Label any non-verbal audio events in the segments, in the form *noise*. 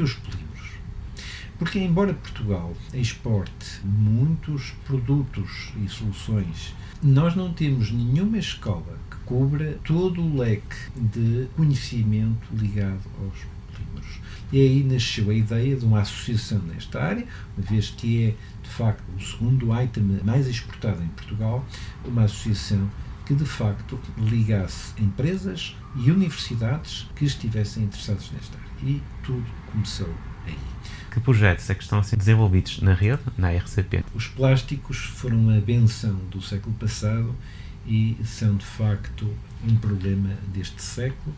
Os polímeros? Porque, embora Portugal exporte muitos produtos e soluções, nós não temos nenhuma escola que cubra todo o leque de conhecimento ligado aos polímeros. E aí nasceu a ideia de uma associação nesta área, uma vez que é, de facto, o segundo item mais exportado em Portugal, uma associação que, de facto, ligasse empresas e universidades que estivessem interessados nesta área. E tudo começou aí. Que projetos é que estão a ser desenvolvidos na rede, na RCP? Os plásticos foram a benção do século passado e são, de facto, um problema deste século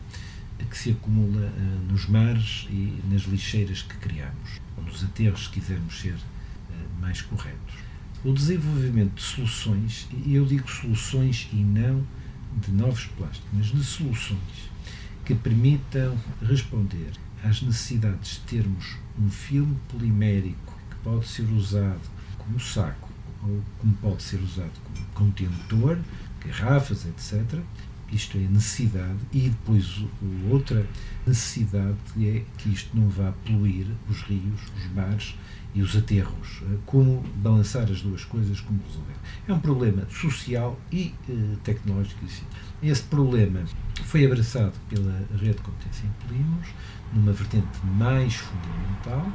que se acumula uh, nos mares e nas lixeiras que criamos, ou nos aterros, se quisermos ser uh, mais corretos. O desenvolvimento de soluções, e eu digo soluções e não de novos plásticos, mas de soluções que permitam responder às necessidades de termos um filme polimérico que pode ser usado como saco ou como pode ser usado como contentor, garrafas, etc isto é necessidade, e depois outra necessidade é que isto não vá poluir os rios, os mares e os aterros. Como balançar as duas coisas, como resolver. É um problema social e eh, tecnológico. Esse problema foi abraçado pela rede de competência em polímeros, numa vertente mais fundamental,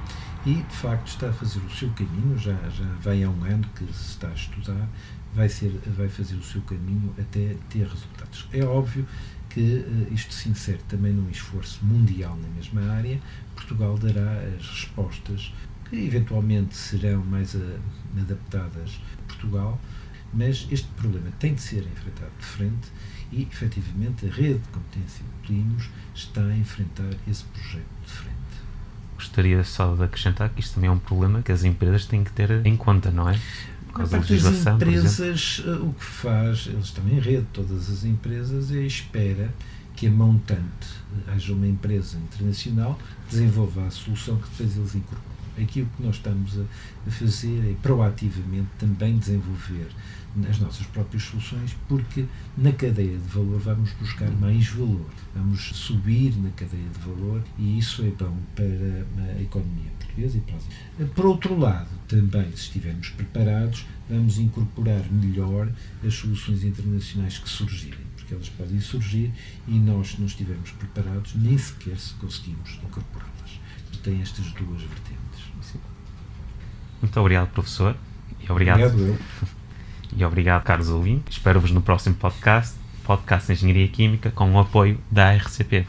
e de facto está a fazer o seu caminho, já, já vai há um ano que se está a estudar, vai, ser, vai fazer o seu caminho até ter resultados. É óbvio que uh, isto se insere também num esforço mundial na mesma área. Portugal dará as respostas que eventualmente serão mais a, eh, adaptadas a Portugal, mas este problema tem de ser enfrentado de frente e, efetivamente, a rede de competência de Plínios está a enfrentar esse projeto de frente. Gostaria só de acrescentar que isto também é um problema que as empresas têm que ter em conta, não é? legislação. As empresas, eh, o que faz, eles estão em rede, todas as empresas, é espera que a montante, eh, haja uma empresa internacional, desenvolva a solução que depois eles incorporam. Aqui o que nós estamos a, fazer é proativamente também desenvolver as nossas próprias soluções, porque na cadeia de valor vamos buscar mais valor, vamos subir na cadeia de valor e isso é bom para a economia portuguesa e para as... Por outro lado, também, se estivermos preparados, vamos incorporar melhor as soluções internacionais que surgirem, porque elas podem surgir e nós, se não estivermos preparados, nem sequer se conseguimos incorporá-las. Tem estas duas vertentes. Muito obrigado, professor. E obrigado. Obrigado. *laughs* E obrigado, caros ouvintes. Espero-vos no próximo podcast, podcast de Engenharia Química, com o apoio da RCP.